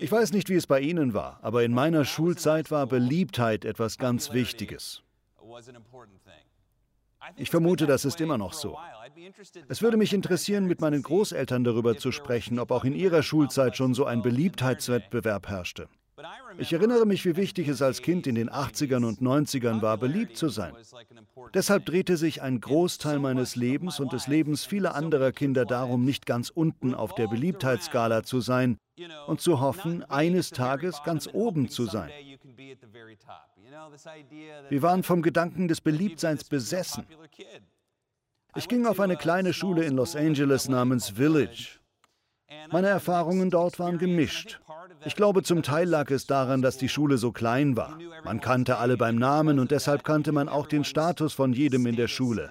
Ich weiß nicht, wie es bei Ihnen war, aber in meiner Schulzeit war Beliebtheit etwas ganz Wichtiges. Ich vermute, das ist immer noch so. Es würde mich interessieren, mit meinen Großeltern darüber zu sprechen, ob auch in ihrer Schulzeit schon so ein Beliebtheitswettbewerb herrschte. Ich erinnere mich, wie wichtig es als Kind in den 80ern und 90ern war, beliebt zu sein. Deshalb drehte sich ein Großteil meines Lebens und des Lebens vieler anderer Kinder darum, nicht ganz unten auf der Beliebtheitsskala zu sein und zu hoffen, eines Tages ganz oben zu sein. Wir waren vom Gedanken des Beliebtseins besessen. Ich ging auf eine kleine Schule in Los Angeles namens Village. Meine Erfahrungen dort waren gemischt. Ich glaube, zum Teil lag es daran, dass die Schule so klein war. Man kannte alle beim Namen und deshalb kannte man auch den Status von jedem in der Schule.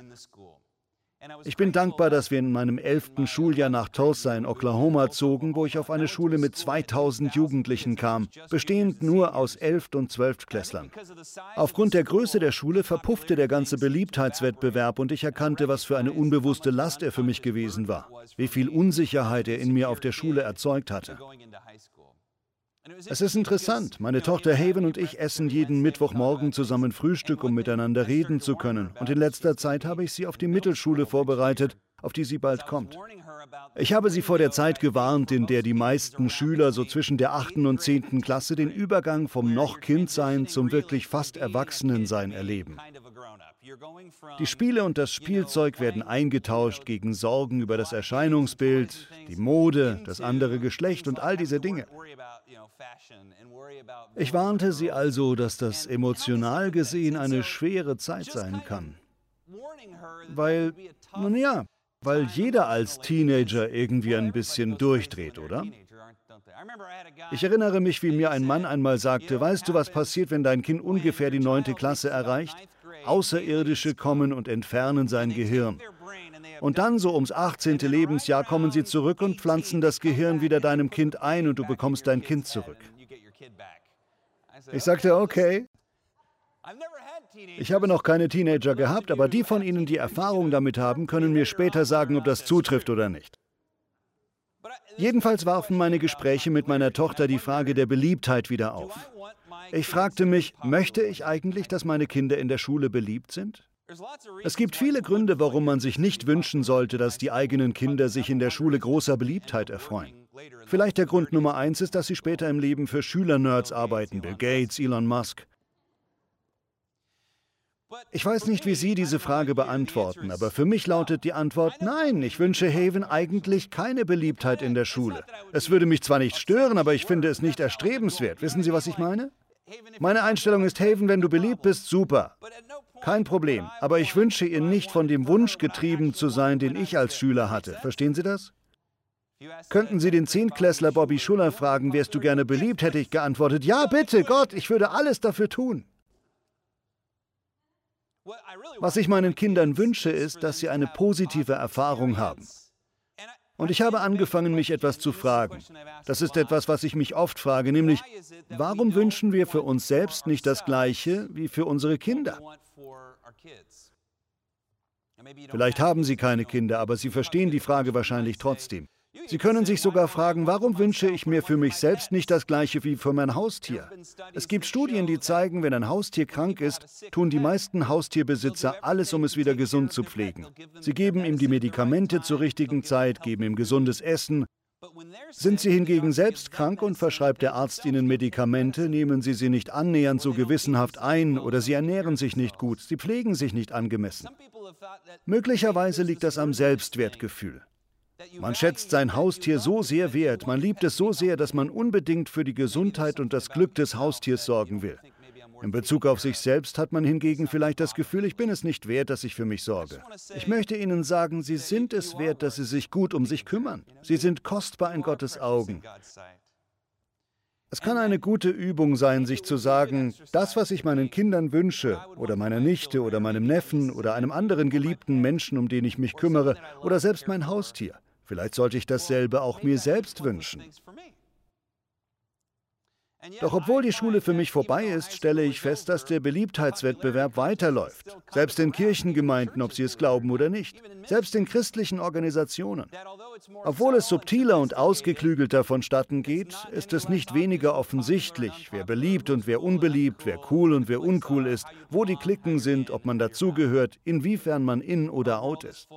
Ich bin dankbar, dass wir in meinem elften Schuljahr nach Tulsa in Oklahoma zogen, wo ich auf eine Schule mit 2000 Jugendlichen kam, bestehend nur aus Elf- und Zwölftklässlern. Aufgrund der Größe der Schule verpuffte der ganze Beliebtheitswettbewerb und ich erkannte, was für eine unbewusste Last er für mich gewesen war, wie viel Unsicherheit er in mir auf der Schule erzeugt hatte. Es ist interessant. Meine Tochter Haven und ich essen jeden Mittwochmorgen zusammen Frühstück, um miteinander reden zu können. Und in letzter Zeit habe ich sie auf die Mittelschule vorbereitet, auf die sie bald kommt. Ich habe sie vor der Zeit gewarnt, in der die meisten Schüler so zwischen der 8. und 10. Klasse den Übergang vom noch Kindsein zum wirklich fast Erwachsenensein erleben. Die Spiele und das Spielzeug werden eingetauscht gegen Sorgen über das Erscheinungsbild, die Mode, das andere Geschlecht und all diese Dinge. Ich warnte sie also, dass das emotional gesehen eine schwere Zeit sein kann. Weil, nun ja, weil jeder als Teenager irgendwie ein bisschen durchdreht, oder? Ich erinnere mich, wie mir ein Mann einmal sagte, weißt du, was passiert, wenn dein Kind ungefähr die neunte Klasse erreicht? Außerirdische kommen und entfernen sein Gehirn. Und dann, so ums 18. Lebensjahr, kommen sie zurück und pflanzen das Gehirn wieder deinem Kind ein und du bekommst dein Kind zurück. Ich sagte, okay. Ich habe noch keine Teenager gehabt, aber die von Ihnen, die Erfahrung damit haben, können mir später sagen, ob das zutrifft oder nicht. Jedenfalls warfen meine Gespräche mit meiner Tochter die Frage der Beliebtheit wieder auf. Ich fragte mich, möchte ich eigentlich, dass meine Kinder in der Schule beliebt sind? Es gibt viele Gründe, warum man sich nicht wünschen sollte, dass die eigenen Kinder sich in der Schule großer Beliebtheit erfreuen. Vielleicht der Grund Nummer eins ist, dass sie später im Leben für Schülernerds arbeiten, Bill Gates, Elon Musk. Ich weiß nicht, wie Sie diese Frage beantworten, aber für mich lautet die Antwort nein. Ich wünsche Haven eigentlich keine Beliebtheit in der Schule. Es würde mich zwar nicht stören, aber ich finde es nicht erstrebenswert. Wissen Sie, was ich meine? Meine Einstellung ist, Haven, wenn du beliebt bist, super. Kein Problem. Aber ich wünsche ihr nicht von dem Wunsch getrieben zu sein, den ich als Schüler hatte. Verstehen Sie das? Könnten Sie den Zehntklässler Bobby Schuller fragen, wärst du gerne beliebt, hätte ich geantwortet, ja bitte, Gott, ich würde alles dafür tun. Was ich meinen Kindern wünsche, ist, dass sie eine positive Erfahrung haben. Und ich habe angefangen, mich etwas zu fragen. Das ist etwas, was ich mich oft frage, nämlich, warum wünschen wir für uns selbst nicht das Gleiche wie für unsere Kinder? Vielleicht haben Sie keine Kinder, aber Sie verstehen die Frage wahrscheinlich trotzdem. Sie können sich sogar fragen, warum wünsche ich mir für mich selbst nicht das gleiche wie für mein Haustier? Es gibt Studien, die zeigen, wenn ein Haustier krank ist, tun die meisten Haustierbesitzer alles, um es wieder gesund zu pflegen. Sie geben ihm die Medikamente zur richtigen Zeit, geben ihm gesundes Essen. Sind sie hingegen selbst krank und verschreibt der Arzt ihnen Medikamente, nehmen sie sie nicht annähernd so gewissenhaft ein oder sie ernähren sich nicht gut, sie pflegen sich nicht angemessen. Möglicherweise liegt das am Selbstwertgefühl. Man schätzt sein Haustier so sehr wert, man liebt es so sehr, dass man unbedingt für die Gesundheit und das Glück des Haustiers sorgen will. In Bezug auf sich selbst hat man hingegen vielleicht das Gefühl, ich bin es nicht wert, dass ich für mich sorge. Ich möchte Ihnen sagen, Sie sind es wert, dass Sie sich gut um sich kümmern. Sie sind kostbar in Gottes Augen. Es kann eine gute Übung sein, sich zu sagen, das, was ich meinen Kindern wünsche, oder meiner Nichte oder meinem Neffen oder einem anderen geliebten Menschen, um den ich mich kümmere, oder selbst mein Haustier. Vielleicht sollte ich dasselbe auch mir selbst wünschen. Doch obwohl die Schule für mich vorbei ist, stelle ich fest, dass der Beliebtheitswettbewerb weiterläuft. Selbst in Kirchengemeinden, ob sie es glauben oder nicht. Selbst in christlichen Organisationen. Obwohl es subtiler und ausgeklügelter vonstatten geht, ist es nicht weniger offensichtlich, wer beliebt und wer unbeliebt, wer cool und wer uncool ist, wo die Klicken sind, ob man dazugehört, inwiefern man in oder out ist.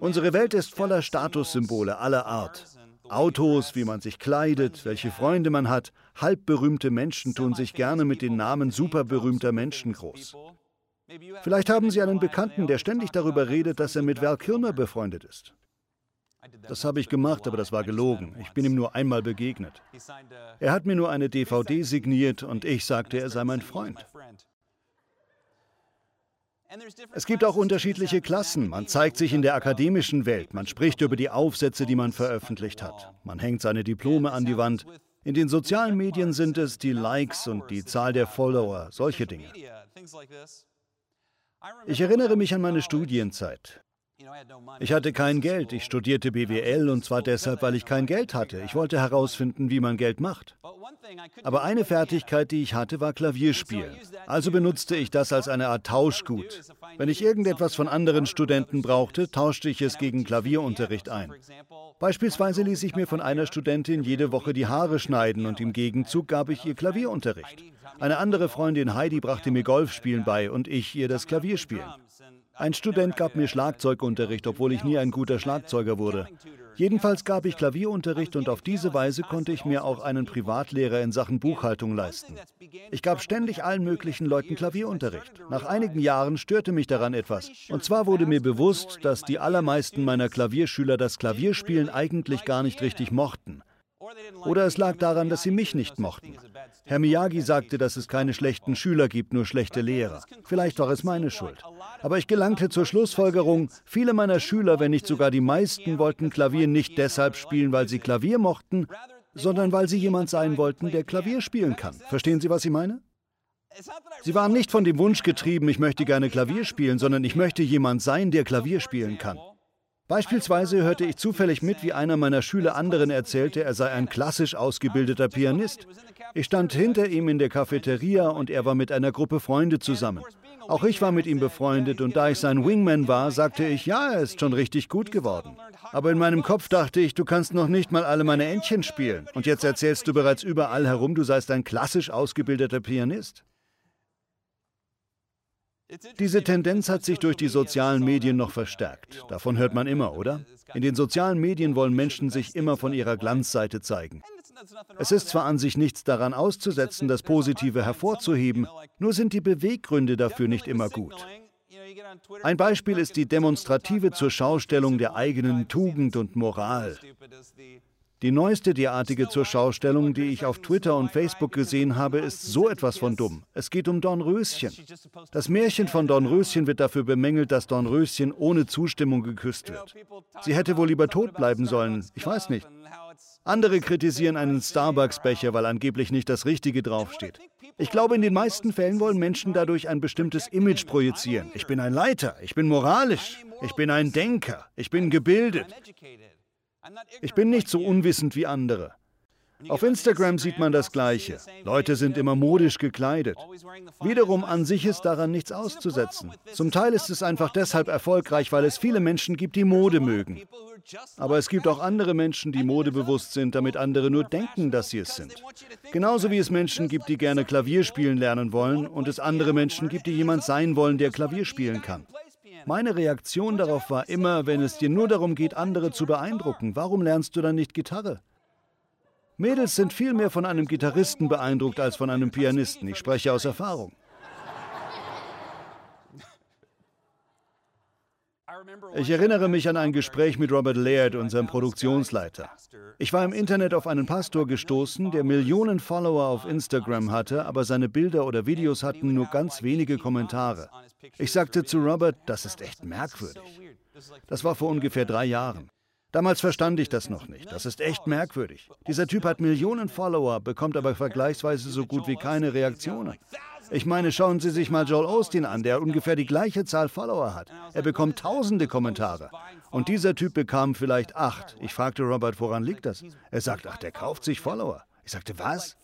Unsere Welt ist voller Statussymbole aller Art. Autos, wie man sich kleidet, welche Freunde man hat. Halbberühmte Menschen tun sich gerne mit den Namen superberühmter Menschen groß. Vielleicht haben Sie einen Bekannten, der ständig darüber redet, dass er mit Val Kilmer befreundet ist. Das habe ich gemacht, aber das war gelogen. Ich bin ihm nur einmal begegnet. Er hat mir nur eine DVD signiert und ich sagte, er sei mein Freund. Es gibt auch unterschiedliche Klassen. Man zeigt sich in der akademischen Welt. Man spricht über die Aufsätze, die man veröffentlicht hat. Man hängt seine Diplome an die Wand. In den sozialen Medien sind es die Likes und die Zahl der Follower, solche Dinge. Ich erinnere mich an meine Studienzeit. Ich hatte kein Geld. Ich studierte BWL und zwar deshalb, weil ich kein Geld hatte. Ich wollte herausfinden, wie man Geld macht. Aber eine Fertigkeit, die ich hatte, war Klavierspielen. Also benutzte ich das als eine Art Tauschgut. Wenn ich irgendetwas von anderen Studenten brauchte, tauschte ich es gegen Klavierunterricht ein. Beispielsweise ließ ich mir von einer Studentin jede Woche die Haare schneiden und im Gegenzug gab ich ihr Klavierunterricht. Eine andere Freundin Heidi brachte mir Golfspielen bei und ich ihr das Klavierspielen. Ein Student gab mir Schlagzeugunterricht, obwohl ich nie ein guter Schlagzeuger wurde. Jedenfalls gab ich Klavierunterricht und auf diese Weise konnte ich mir auch einen Privatlehrer in Sachen Buchhaltung leisten. Ich gab ständig allen möglichen Leuten Klavierunterricht. Nach einigen Jahren störte mich daran etwas. Und zwar wurde mir bewusst, dass die allermeisten meiner Klavierschüler das Klavierspielen eigentlich gar nicht richtig mochten. Oder es lag daran, dass sie mich nicht mochten. Herr Miyagi sagte, dass es keine schlechten Schüler gibt, nur schlechte Lehrer. Vielleicht war es meine Schuld. Aber ich gelangte zur Schlussfolgerung, viele meiner Schüler, wenn nicht sogar die meisten, wollten Klavier nicht deshalb spielen, weil sie Klavier mochten, sondern weil sie jemand sein wollten, der Klavier spielen kann. Verstehen Sie, was ich meine? Sie waren nicht von dem Wunsch getrieben, ich möchte gerne Klavier spielen, sondern ich möchte jemand sein, der Klavier spielen kann. Beispielsweise hörte ich zufällig mit, wie einer meiner Schüler anderen erzählte, er sei ein klassisch ausgebildeter Pianist. Ich stand hinter ihm in der Cafeteria und er war mit einer Gruppe Freunde zusammen. Auch ich war mit ihm befreundet und da ich sein Wingman war, sagte ich, ja, er ist schon richtig gut geworden. Aber in meinem Kopf dachte ich, du kannst noch nicht mal alle meine Entchen spielen. Und jetzt erzählst du bereits überall herum, du seist ein klassisch ausgebildeter Pianist. Diese Tendenz hat sich durch die sozialen Medien noch verstärkt. Davon hört man immer, oder? In den sozialen Medien wollen Menschen sich immer von ihrer Glanzseite zeigen. Es ist zwar an sich nichts daran auszusetzen, das Positive hervorzuheben, nur sind die Beweggründe dafür nicht immer gut. Ein Beispiel ist die demonstrative Zurschaustellung der eigenen Tugend und Moral. Die neueste derartige Zurschaustellung, die ich auf Twitter und Facebook gesehen habe, ist so etwas von dumm. Es geht um Dornröschen. Das Märchen von Dornröschen wird dafür bemängelt, dass Dornröschen ohne Zustimmung geküsst wird. Sie hätte wohl lieber tot bleiben sollen. Ich weiß nicht. Andere kritisieren einen Starbucks-Becher, weil angeblich nicht das Richtige draufsteht. Ich glaube, in den meisten Fällen wollen Menschen dadurch ein bestimmtes Image projizieren. Ich bin ein Leiter, ich bin moralisch, ich bin ein Denker, ich bin gebildet. Ich bin nicht so unwissend wie andere. Auf Instagram sieht man das Gleiche. Leute sind immer modisch gekleidet. Wiederum an sich ist daran nichts auszusetzen. Zum Teil ist es einfach deshalb erfolgreich, weil es viele Menschen gibt, die Mode mögen. Aber es gibt auch andere Menschen, die modebewusst sind, damit andere nur denken, dass sie es sind. Genauso wie es Menschen gibt, die gerne Klavier spielen lernen wollen und es andere Menschen gibt, die jemand sein wollen, der Klavier spielen kann. Meine Reaktion darauf war immer, wenn es dir nur darum geht, andere zu beeindrucken, warum lernst du dann nicht Gitarre? Mädels sind viel mehr von einem Gitarristen beeindruckt als von einem Pianisten. Ich spreche aus Erfahrung. Ich erinnere mich an ein Gespräch mit Robert Laird, unserem Produktionsleiter. Ich war im Internet auf einen Pastor gestoßen, der Millionen Follower auf Instagram hatte, aber seine Bilder oder Videos hatten nur ganz wenige Kommentare. Ich sagte zu Robert, das ist echt merkwürdig. Das war vor ungefähr drei Jahren. Damals verstand ich das noch nicht. Das ist echt merkwürdig. Dieser Typ hat Millionen Follower, bekommt aber vergleichsweise so gut wie keine Reaktionen. Ich meine, schauen Sie sich mal Joel Austin an, der ungefähr die gleiche Zahl Follower hat. Er bekommt tausende Kommentare. Und dieser Typ bekam vielleicht acht. Ich fragte Robert, woran liegt das? Er sagt, ach, der kauft sich Follower. Ich sagte, was?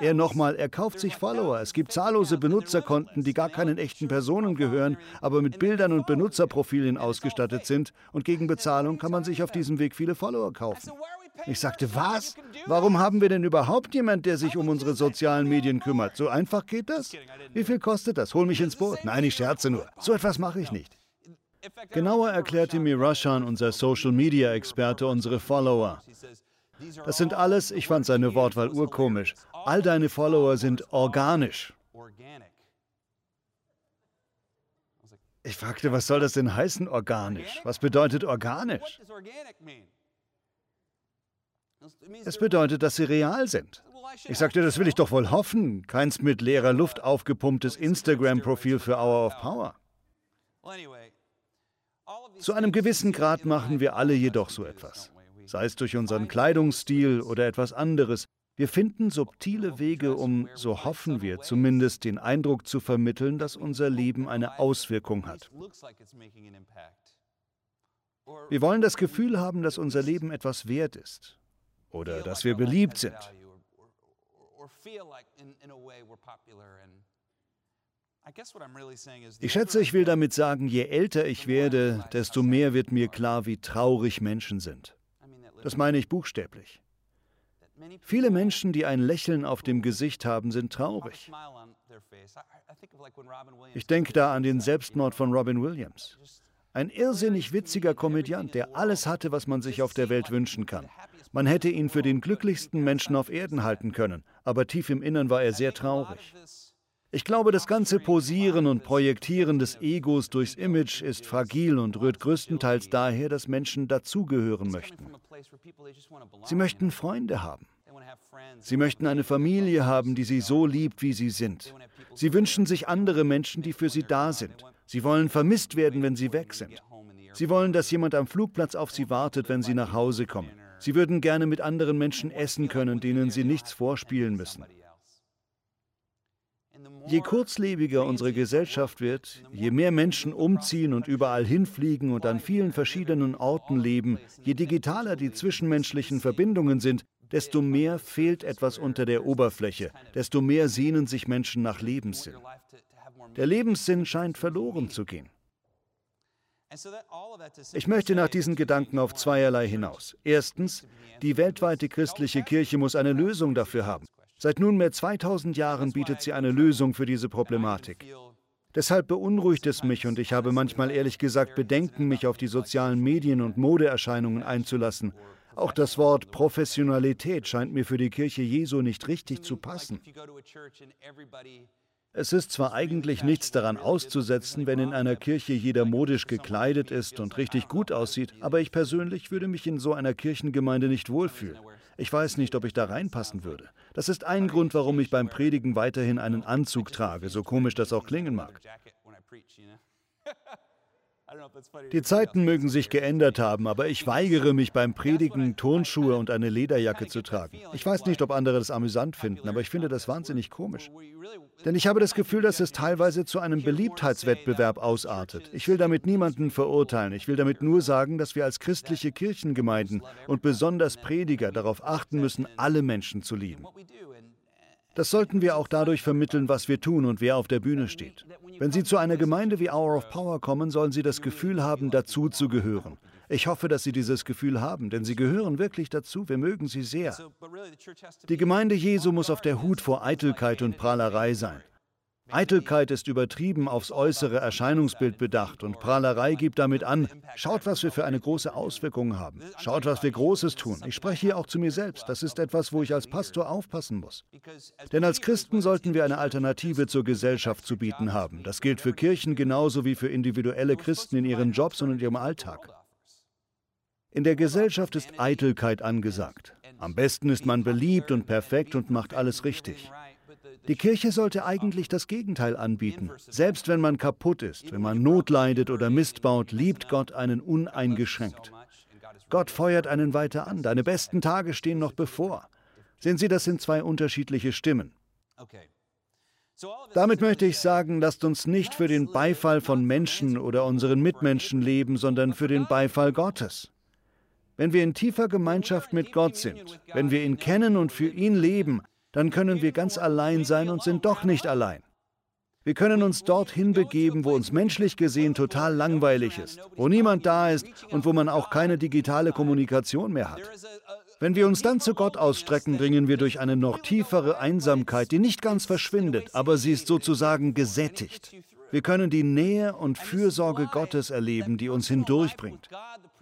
Er nochmal, er kauft sich Follower. Es gibt zahllose Benutzerkonten, die gar keinen echten Personen gehören, aber mit Bildern und Benutzerprofilen ausgestattet sind und gegen Bezahlung kann man sich auf diesem Weg viele Follower kaufen. Ich sagte, was? Warum haben wir denn überhaupt jemand, der sich um unsere sozialen Medien kümmert? So einfach geht das? Wie viel kostet das? Hol mich ins Boot. Nein, ich scherze nur. So etwas mache ich nicht. Genauer erklärte mir Rashan, unser Social-Media-Experte, unsere Follower. Das sind alles, ich fand seine Wortwahl urkomisch, all deine Follower sind organisch. Ich fragte, was soll das denn heißen, organisch? Was bedeutet organisch? Es bedeutet, dass sie real sind. Ich sagte, das will ich doch wohl hoffen. Keins mit leerer Luft aufgepumptes Instagram-Profil für Hour of Power. Zu einem gewissen Grad machen wir alle jedoch so etwas sei es durch unseren Kleidungsstil oder etwas anderes. Wir finden subtile Wege, um, so hoffen wir zumindest, den Eindruck zu vermitteln, dass unser Leben eine Auswirkung hat. Wir wollen das Gefühl haben, dass unser Leben etwas wert ist oder dass wir beliebt sind. Ich schätze, ich will damit sagen, je älter ich werde, desto mehr wird mir klar, wie traurig Menschen sind. Das meine ich buchstäblich. Viele Menschen, die ein Lächeln auf dem Gesicht haben, sind traurig. Ich denke da an den Selbstmord von Robin Williams. Ein irrsinnig witziger Komödiant, der alles hatte, was man sich auf der Welt wünschen kann. Man hätte ihn für den glücklichsten Menschen auf Erden halten können, aber tief im Innern war er sehr traurig. Ich glaube, das ganze Posieren und Projektieren des Egos durchs Image ist fragil und rührt größtenteils daher, dass Menschen dazugehören möchten. Sie möchten Freunde haben. Sie möchten eine Familie haben, die sie so liebt, wie sie sind. Sie wünschen sich andere Menschen, die für sie da sind. Sie wollen vermisst werden, wenn sie weg sind. Sie wollen, dass jemand am Flugplatz auf sie wartet, wenn sie nach Hause kommen. Sie würden gerne mit anderen Menschen essen können, denen sie nichts vorspielen müssen. Je kurzlebiger unsere Gesellschaft wird, je mehr Menschen umziehen und überall hinfliegen und an vielen verschiedenen Orten leben, je digitaler die zwischenmenschlichen Verbindungen sind, desto mehr fehlt etwas unter der Oberfläche, desto mehr sehnen sich Menschen nach Lebenssinn. Der Lebenssinn scheint verloren zu gehen. Ich möchte nach diesen Gedanken auf zweierlei hinaus. Erstens, die weltweite christliche Kirche muss eine Lösung dafür haben. Seit nunmehr 2000 Jahren bietet sie eine Lösung für diese Problematik. Deshalb beunruhigt es mich und ich habe manchmal ehrlich gesagt Bedenken, mich auf die sozialen Medien und Modeerscheinungen einzulassen. Auch das Wort Professionalität scheint mir für die Kirche Jesu nicht richtig zu passen. Es ist zwar eigentlich nichts daran auszusetzen, wenn in einer Kirche jeder modisch gekleidet ist und richtig gut aussieht, aber ich persönlich würde mich in so einer Kirchengemeinde nicht wohlfühlen. Ich weiß nicht, ob ich da reinpassen würde. Das ist ein Grund, warum ich beim Predigen weiterhin einen Anzug trage, so komisch das auch klingen mag. Die Zeiten mögen sich geändert haben, aber ich weigere mich beim Predigen, Turnschuhe und eine Lederjacke zu tragen. Ich weiß nicht, ob andere das amüsant finden, aber ich finde das wahnsinnig komisch. Denn ich habe das Gefühl, dass es teilweise zu einem Beliebtheitswettbewerb ausartet. Ich will damit niemanden verurteilen. Ich will damit nur sagen, dass wir als christliche Kirchengemeinden und besonders Prediger darauf achten müssen, alle Menschen zu lieben. Das sollten wir auch dadurch vermitteln, was wir tun und wer auf der Bühne steht. Wenn Sie zu einer Gemeinde wie Hour of Power kommen, sollen Sie das Gefühl haben, dazu zu gehören. Ich hoffe, dass Sie dieses Gefühl haben, denn Sie gehören wirklich dazu. Wir mögen Sie sehr. Die Gemeinde Jesu muss auf der Hut vor Eitelkeit und Prahlerei sein. Eitelkeit ist übertrieben aufs äußere Erscheinungsbild bedacht und Prahlerei gibt damit an, schaut, was wir für eine große Auswirkung haben. Schaut, was wir Großes tun. Ich spreche hier auch zu mir selbst. Das ist etwas, wo ich als Pastor aufpassen muss. Denn als Christen sollten wir eine Alternative zur Gesellschaft zu bieten haben. Das gilt für Kirchen genauso wie für individuelle Christen in ihren Jobs und in ihrem Alltag. In der Gesellschaft ist Eitelkeit angesagt. Am besten ist man beliebt und perfekt und macht alles richtig. Die Kirche sollte eigentlich das Gegenteil anbieten. Selbst wenn man kaputt ist, wenn man Not leidet oder Mist baut, liebt Gott einen uneingeschränkt. Gott feuert einen weiter an. Deine besten Tage stehen noch bevor. Sehen Sie, das sind zwei unterschiedliche Stimmen. Damit möchte ich sagen, lasst uns nicht für den Beifall von Menschen oder unseren Mitmenschen leben, sondern für den Beifall Gottes. Wenn wir in tiefer Gemeinschaft mit Gott sind, wenn wir ihn kennen und für ihn leben, dann können wir ganz allein sein und sind doch nicht allein. Wir können uns dorthin begeben, wo uns menschlich gesehen total langweilig ist, wo niemand da ist und wo man auch keine digitale Kommunikation mehr hat. Wenn wir uns dann zu Gott ausstrecken, dringen wir durch eine noch tiefere Einsamkeit, die nicht ganz verschwindet, aber sie ist sozusagen gesättigt. Wir können die Nähe und Fürsorge Gottes erleben, die uns hindurchbringt.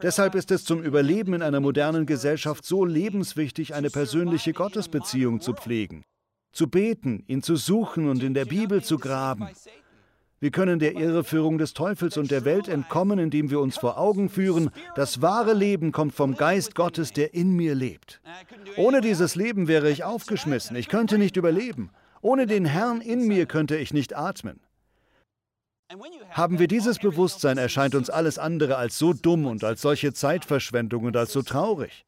Deshalb ist es zum Überleben in einer modernen Gesellschaft so lebenswichtig, eine persönliche Gottesbeziehung zu pflegen, zu beten, ihn zu suchen und in der Bibel zu graben. Wir können der Irreführung des Teufels und der Welt entkommen, indem wir uns vor Augen führen, das wahre Leben kommt vom Geist Gottes, der in mir lebt. Ohne dieses Leben wäre ich aufgeschmissen, ich könnte nicht überleben. Ohne den Herrn in mir könnte ich nicht atmen. Haben wir dieses Bewusstsein, erscheint uns alles andere als so dumm und als solche Zeitverschwendung und als so traurig.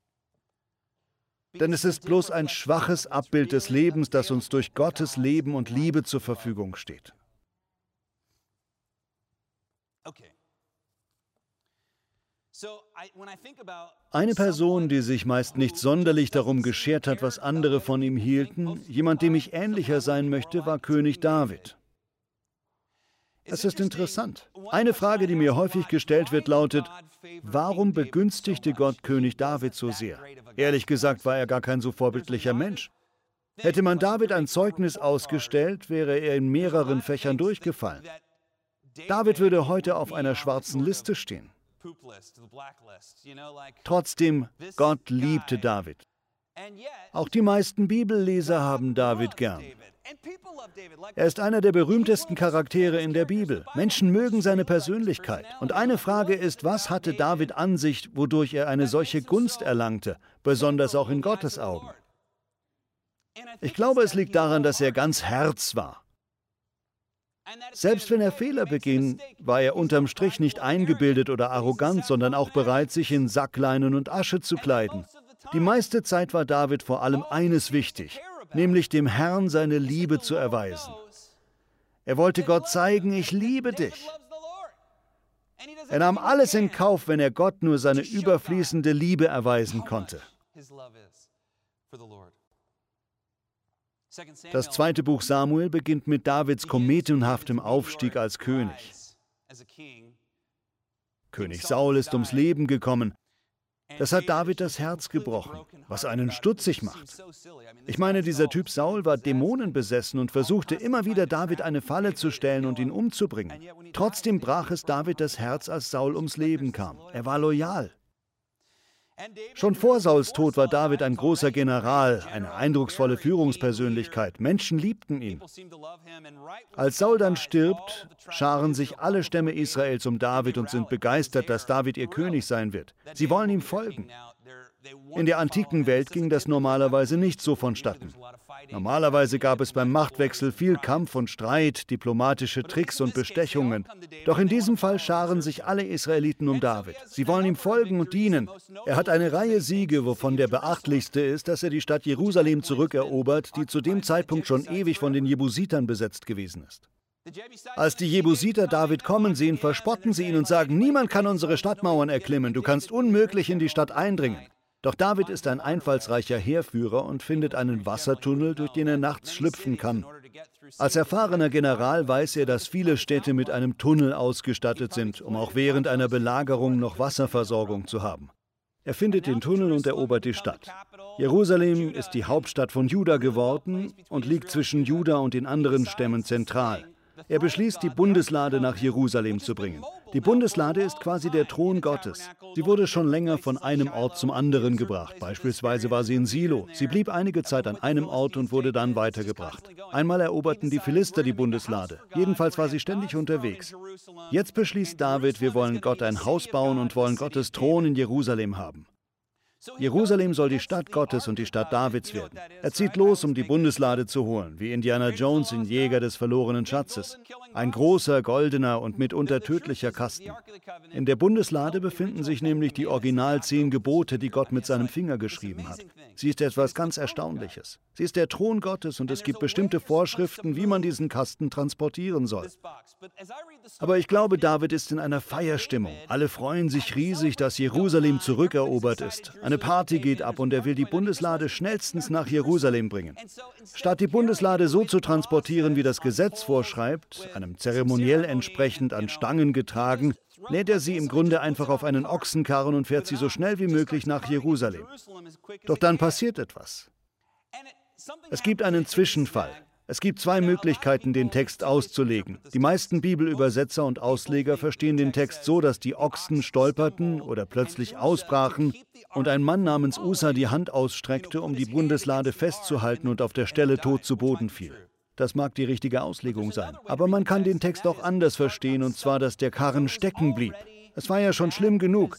Denn es ist bloß ein schwaches Abbild des Lebens, das uns durch Gottes Leben und Liebe zur Verfügung steht. Eine Person, die sich meist nicht sonderlich darum geschert hat, was andere von ihm hielten, jemand, dem ich ähnlicher sein möchte, war König David. Es ist interessant. Eine Frage, die mir häufig gestellt wird, lautet, warum begünstigte Gott König David so sehr? Ehrlich gesagt war er gar kein so vorbildlicher Mensch. Hätte man David ein Zeugnis ausgestellt, wäre er in mehreren Fächern durchgefallen. David würde heute auf einer schwarzen Liste stehen. Trotzdem, Gott liebte David. Auch die meisten Bibelleser haben David gern. Er ist einer der berühmtesten Charaktere in der Bibel. Menschen mögen seine Persönlichkeit. Und eine Frage ist, was hatte David an sich, wodurch er eine solche Gunst erlangte, besonders auch in Gottes Augen? Ich glaube, es liegt daran, dass er ganz Herz war. Selbst wenn er Fehler beging, war er unterm Strich nicht eingebildet oder arrogant, sondern auch bereit, sich in Sackleinen und Asche zu kleiden. Die meiste Zeit war David vor allem eines wichtig, nämlich dem Herrn seine Liebe zu erweisen. Er wollte Gott zeigen, ich liebe dich. Er nahm alles in Kauf, wenn er Gott nur seine überfließende Liebe erweisen konnte. Das zweite Buch Samuel beginnt mit Davids kometenhaftem Aufstieg als König. König Saul ist ums Leben gekommen. Das hat David das Herz gebrochen, was einen stutzig macht. Ich meine, dieser Typ Saul war dämonenbesessen und versuchte immer wieder David eine Falle zu stellen und ihn umzubringen. Trotzdem brach es David das Herz, als Saul ums Leben kam. Er war loyal. Schon vor Sauls Tod war David ein großer General, eine eindrucksvolle Führungspersönlichkeit. Menschen liebten ihn. Als Saul dann stirbt, scharen sich alle Stämme Israels um David und sind begeistert, dass David ihr König sein wird. Sie wollen ihm folgen. In der antiken Welt ging das normalerweise nicht so vonstatten. Normalerweise gab es beim Machtwechsel viel Kampf und Streit, diplomatische Tricks und Bestechungen. Doch in diesem Fall scharen sich alle Israeliten um David. Sie wollen ihm folgen und dienen. Er hat eine Reihe Siege, wovon der beachtlichste ist, dass er die Stadt Jerusalem zurückerobert, die zu dem Zeitpunkt schon ewig von den Jebusitern besetzt gewesen ist. Als die Jebusiter David kommen sehen, verspotten sie ihn und sagen, niemand kann unsere Stadtmauern erklimmen, du kannst unmöglich in die Stadt eindringen. Doch David ist ein einfallsreicher Heerführer und findet einen Wassertunnel, durch den er nachts schlüpfen kann. Als erfahrener General weiß er, dass viele Städte mit einem Tunnel ausgestattet sind, um auch während einer Belagerung noch Wasserversorgung zu haben. Er findet den Tunnel und erobert die Stadt. Jerusalem ist die Hauptstadt von Juda geworden und liegt zwischen Juda und den anderen Stämmen zentral. Er beschließt, die Bundeslade nach Jerusalem zu bringen. Die Bundeslade ist quasi der Thron Gottes. Sie wurde schon länger von einem Ort zum anderen gebracht. Beispielsweise war sie in Silo. Sie blieb einige Zeit an einem Ort und wurde dann weitergebracht. Einmal eroberten die Philister die Bundeslade. Jedenfalls war sie ständig unterwegs. Jetzt beschließt David, wir wollen Gott ein Haus bauen und wollen Gottes Thron in Jerusalem haben. Jerusalem soll die Stadt Gottes und die Stadt Davids werden. Er zieht los, um die Bundeslade zu holen, wie Indiana Jones in Jäger des verlorenen Schatzes. Ein großer, goldener und mitunter tödlicher Kasten. In der Bundeslade befinden sich nämlich die original zehn Gebote, die Gott mit seinem Finger geschrieben hat. Sie ist etwas ganz Erstaunliches. Sie ist der Thron Gottes und es gibt bestimmte Vorschriften, wie man diesen Kasten transportieren soll. Aber ich glaube, David ist in einer Feierstimmung. Alle freuen sich riesig, dass Jerusalem zurückerobert ist. Eine Party geht ab und er will die Bundeslade schnellstens nach Jerusalem bringen. Statt die Bundeslade so zu transportieren, wie das Gesetz vorschreibt, einem zeremoniell entsprechend an Stangen getragen, lädt er sie im Grunde einfach auf einen Ochsenkarren und fährt sie so schnell wie möglich nach Jerusalem. Doch dann passiert etwas. Es gibt einen Zwischenfall. Es gibt zwei Möglichkeiten, den Text auszulegen. Die meisten Bibelübersetzer und Ausleger verstehen den Text so, dass die Ochsen stolperten oder plötzlich ausbrachen und ein Mann namens Usa die Hand ausstreckte, um die Bundeslade festzuhalten und auf der Stelle tot zu Boden fiel. Das mag die richtige Auslegung sein. Aber man kann den Text auch anders verstehen, und zwar, dass der Karren stecken blieb. Es war ja schon schlimm genug.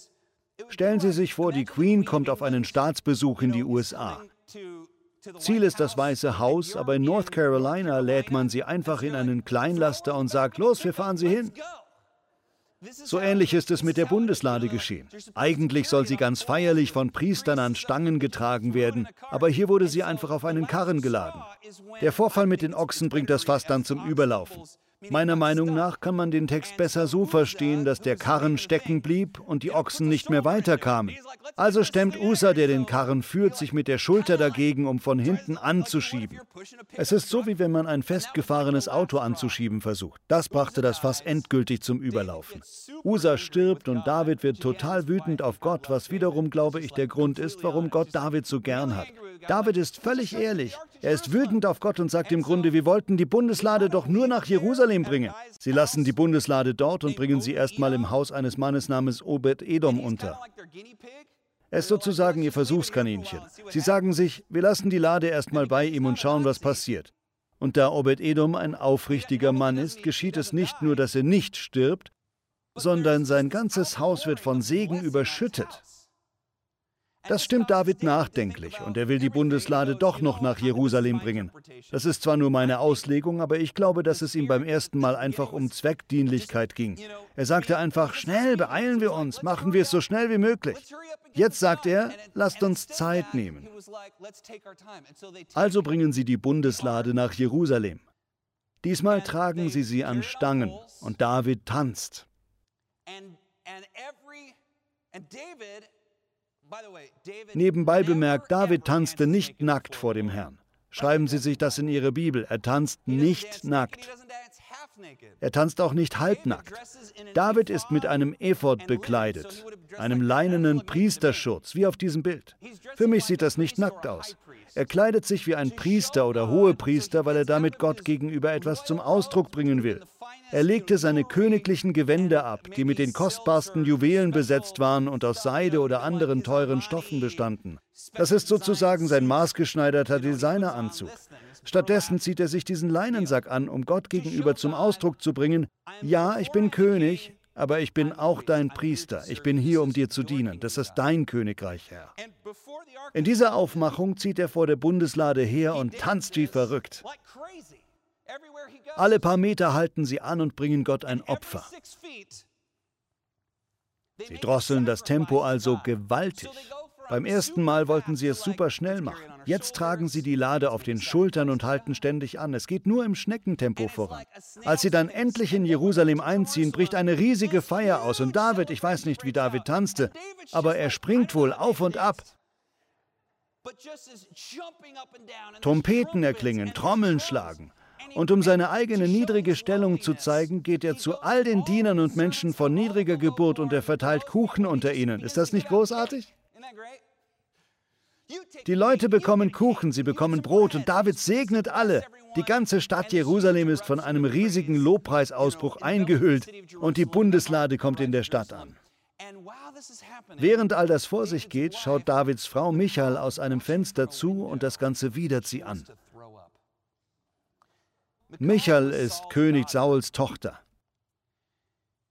Stellen Sie sich vor, die Queen kommt auf einen Staatsbesuch in die USA. Ziel ist das Weiße Haus, aber in North Carolina lädt man sie einfach in einen Kleinlaster und sagt, los, wir fahren sie hin. So ähnlich ist es mit der Bundeslade geschehen. Eigentlich soll sie ganz feierlich von Priestern an Stangen getragen werden, aber hier wurde sie einfach auf einen Karren geladen. Der Vorfall mit den Ochsen bringt das Fass dann zum Überlaufen. Meiner Meinung nach kann man den Text besser so verstehen, dass der Karren stecken blieb und die Ochsen nicht mehr weiterkamen. Also stemmt Usa, der den Karren führt, sich mit der Schulter dagegen, um von hinten anzuschieben. Es ist so, wie wenn man ein festgefahrenes Auto anzuschieben versucht. Das brachte das Fass endgültig zum Überlaufen. Usa stirbt und David wird total wütend auf Gott, was wiederum, glaube ich, der Grund ist, warum Gott David so gern hat. David ist völlig ehrlich. Er ist wütend auf Gott und sagt im Grunde, wir wollten die Bundeslade doch nur nach Jerusalem bringen. Sie lassen die Bundeslade dort und bringen sie erstmal im Haus eines Mannes namens Obed-Edom unter. Er ist sozusagen ihr Versuchskaninchen. Sie sagen sich, wir lassen die Lade erstmal bei ihm und schauen, was passiert. Und da Obed-Edom ein aufrichtiger Mann ist, geschieht es nicht nur, dass er nicht stirbt, sondern sein ganzes Haus wird von Segen überschüttet. Das stimmt David nachdenklich und er will die Bundeslade doch noch nach Jerusalem bringen. Das ist zwar nur meine Auslegung, aber ich glaube, dass es ihm beim ersten Mal einfach um Zweckdienlichkeit ging. Er sagte einfach, schnell, beeilen wir uns, machen wir es so schnell wie möglich. Jetzt sagt er, lasst uns Zeit nehmen. Also bringen sie die Bundeslade nach Jerusalem. Diesmal tragen sie sie an Stangen und David tanzt. Nebenbei bemerkt, David tanzte nicht nackt vor dem Herrn. Schreiben Sie sich das in Ihre Bibel. Er tanzt nicht nackt. Er tanzt auch nicht halbnackt. David ist mit einem Ephod bekleidet, einem leinenen Priesterschutz, wie auf diesem Bild. Für mich sieht das nicht nackt aus. Er kleidet sich wie ein Priester oder Hohepriester, weil er damit Gott gegenüber etwas zum Ausdruck bringen will. Er legte seine königlichen Gewänder ab, die mit den kostbarsten Juwelen besetzt waren und aus Seide oder anderen teuren Stoffen bestanden. Das ist sozusagen sein maßgeschneiderter Designeranzug. Stattdessen zieht er sich diesen Leinensack an, um Gott gegenüber zum Ausdruck zu bringen, ja, ich bin König, aber ich bin auch dein Priester. Ich bin hier, um dir zu dienen. Das ist dein Königreich, Herr. In dieser Aufmachung zieht er vor der Bundeslade her und tanzt wie verrückt. Alle paar Meter halten sie an und bringen Gott ein Opfer. Sie drosseln das Tempo also gewaltig. Beim ersten Mal wollten sie es super schnell machen. Jetzt tragen sie die Lade auf den Schultern und halten ständig an. Es geht nur im Schneckentempo voran. Als sie dann endlich in Jerusalem einziehen, bricht eine riesige Feier aus. Und David, ich weiß nicht, wie David tanzte, aber er springt wohl auf und ab. Trompeten erklingen, Trommeln schlagen. Und um seine eigene niedrige Stellung zu zeigen, geht er zu all den Dienern und Menschen von niedriger Geburt und er verteilt Kuchen unter ihnen. Ist das nicht großartig? Die Leute bekommen Kuchen, sie bekommen Brot und David segnet alle. Die ganze Stadt Jerusalem ist von einem riesigen Lobpreisausbruch eingehüllt und die Bundeslade kommt in der Stadt an. Während all das vor sich geht, schaut Davids Frau Michael aus einem Fenster zu und das Ganze widert sie an. Michael ist König Sauls Tochter.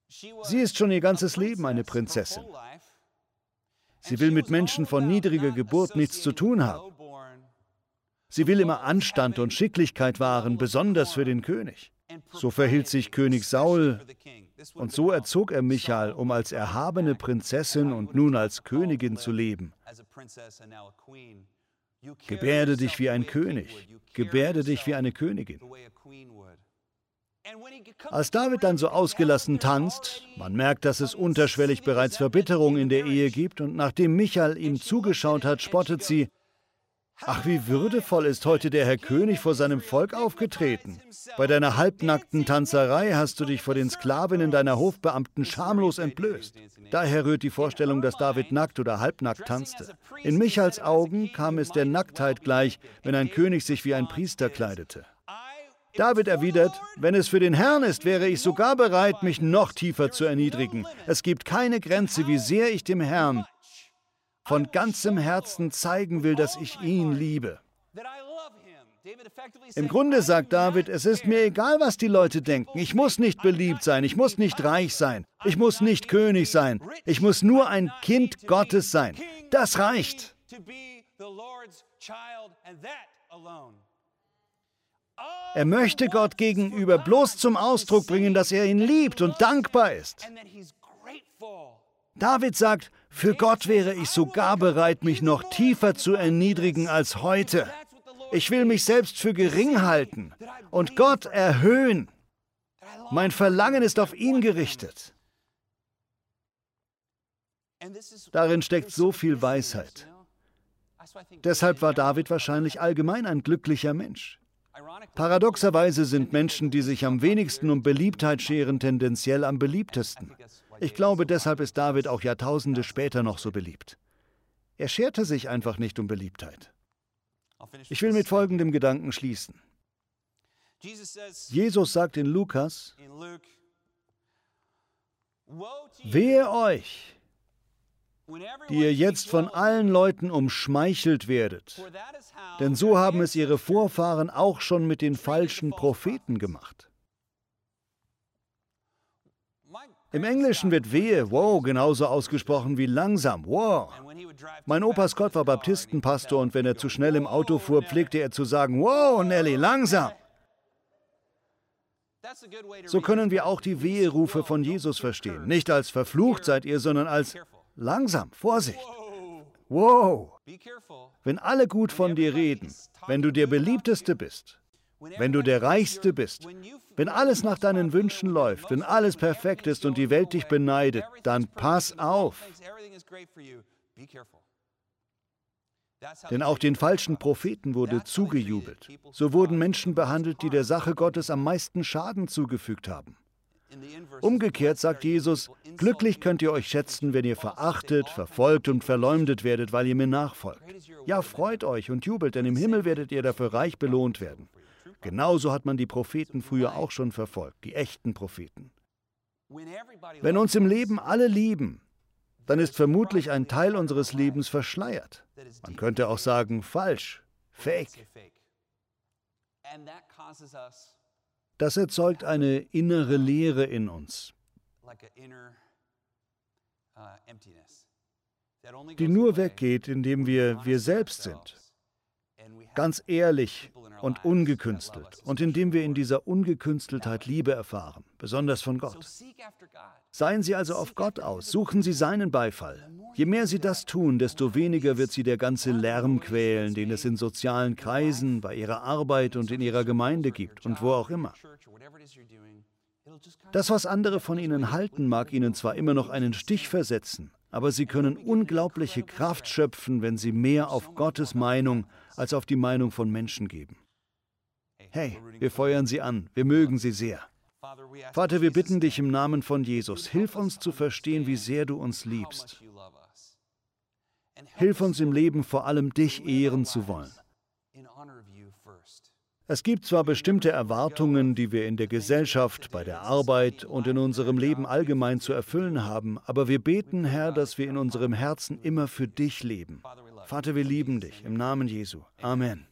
Sie ist schon ihr ganzes Leben eine Prinzessin. Sie will mit Menschen von niedriger Geburt nichts zu tun haben. Sie will immer Anstand und Schicklichkeit wahren, besonders für den König. So verhielt sich König Saul und so erzog er Michael, um als erhabene Prinzessin und nun als Königin zu leben. Gebärde dich wie ein König, gebärde dich wie eine Königin. Als David dann so ausgelassen tanzt, man merkt, dass es unterschwellig bereits Verbitterung in der Ehe gibt, und nachdem Michael ihm zugeschaut hat, spottet sie, Ach, wie würdevoll ist heute der Herr König vor seinem Volk aufgetreten. Bei deiner halbnackten Tanzerei hast du dich vor den Sklavinnen deiner Hofbeamten schamlos entblößt. Daher rührt die Vorstellung, dass David nackt oder halbnackt tanzte. In Michals Augen kam es der Nacktheit gleich, wenn ein König sich wie ein Priester kleidete. David erwidert, wenn es für den Herrn ist, wäre ich sogar bereit, mich noch tiefer zu erniedrigen. Es gibt keine Grenze, wie sehr ich dem Herrn von ganzem Herzen zeigen will, dass ich ihn liebe. Im Grunde sagt David, es ist mir egal, was die Leute denken. Ich muss nicht beliebt sein, ich muss nicht reich sein, ich muss nicht König sein, ich muss nur ein Kind Gottes sein. Das reicht. Er möchte Gott gegenüber bloß zum Ausdruck bringen, dass er ihn liebt und dankbar ist. David sagt, für Gott wäre ich sogar bereit, mich noch tiefer zu erniedrigen als heute. Ich will mich selbst für gering halten und Gott erhöhen. Mein Verlangen ist auf ihn gerichtet. Darin steckt so viel Weisheit. Deshalb war David wahrscheinlich allgemein ein glücklicher Mensch. Paradoxerweise sind Menschen, die sich am wenigsten um Beliebtheit scheren, tendenziell am beliebtesten. Ich glaube, deshalb ist David auch Jahrtausende später noch so beliebt. Er scherte sich einfach nicht um Beliebtheit. Ich will mit folgendem Gedanken schließen. Jesus sagt in Lukas, Wehe euch, die ihr jetzt von allen Leuten umschmeichelt werdet, denn so haben es ihre Vorfahren auch schon mit den falschen Propheten gemacht. Im Englischen wird wehe, wow, genauso ausgesprochen wie langsam, wow. Mein Opa Scott war Baptistenpastor und wenn er zu schnell im Auto fuhr, pflegte er zu sagen, wow, Nelly, langsam. So können wir auch die Weherufe von Jesus verstehen. Nicht als verflucht seid ihr, sondern als langsam, Vorsicht. Wow. Wenn alle gut von dir reden, wenn du der Beliebteste bist, wenn du der Reichste bist, wenn alles nach deinen Wünschen läuft, wenn alles perfekt ist und die Welt dich beneidet, dann pass auf. Denn auch den falschen Propheten wurde zugejubelt. So wurden Menschen behandelt, die der Sache Gottes am meisten Schaden zugefügt haben. Umgekehrt sagt Jesus, glücklich könnt ihr euch schätzen, wenn ihr verachtet, verfolgt und verleumdet werdet, weil ihr mir nachfolgt. Ja, freut euch und jubelt, denn im Himmel werdet ihr dafür reich belohnt werden. Genauso hat man die Propheten früher auch schon verfolgt, die echten Propheten. Wenn uns im Leben alle lieben, dann ist vermutlich ein Teil unseres Lebens verschleiert. Man könnte auch sagen, falsch, fake. Das erzeugt eine innere Leere in uns, die nur weggeht, indem wir wir selbst sind, ganz ehrlich und ungekünstelt und indem wir in dieser Ungekünsteltheit Liebe erfahren, besonders von Gott. Seien Sie also auf Gott aus, suchen Sie seinen Beifall. Je mehr Sie das tun, desto weniger wird Sie der ganze Lärm quälen, den es in sozialen Kreisen, bei Ihrer Arbeit und in Ihrer Gemeinde gibt und wo auch immer. Das, was andere von Ihnen halten, mag Ihnen zwar immer noch einen Stich versetzen, aber Sie können unglaubliche Kraft schöpfen, wenn Sie mehr auf Gottes Meinung als auf die Meinung von Menschen geben. Hey, wir feuern Sie an, wir mögen Sie sehr. Vater, wir bitten dich im Namen von Jesus, hilf uns zu verstehen, wie sehr du uns liebst. Hilf uns im Leben vor allem dich ehren zu wollen. Es gibt zwar bestimmte Erwartungen, die wir in der Gesellschaft, bei der Arbeit und in unserem Leben allgemein zu erfüllen haben, aber wir beten, Herr, dass wir in unserem Herzen immer für dich leben. Vater, wir lieben dich im Namen Jesu. Amen.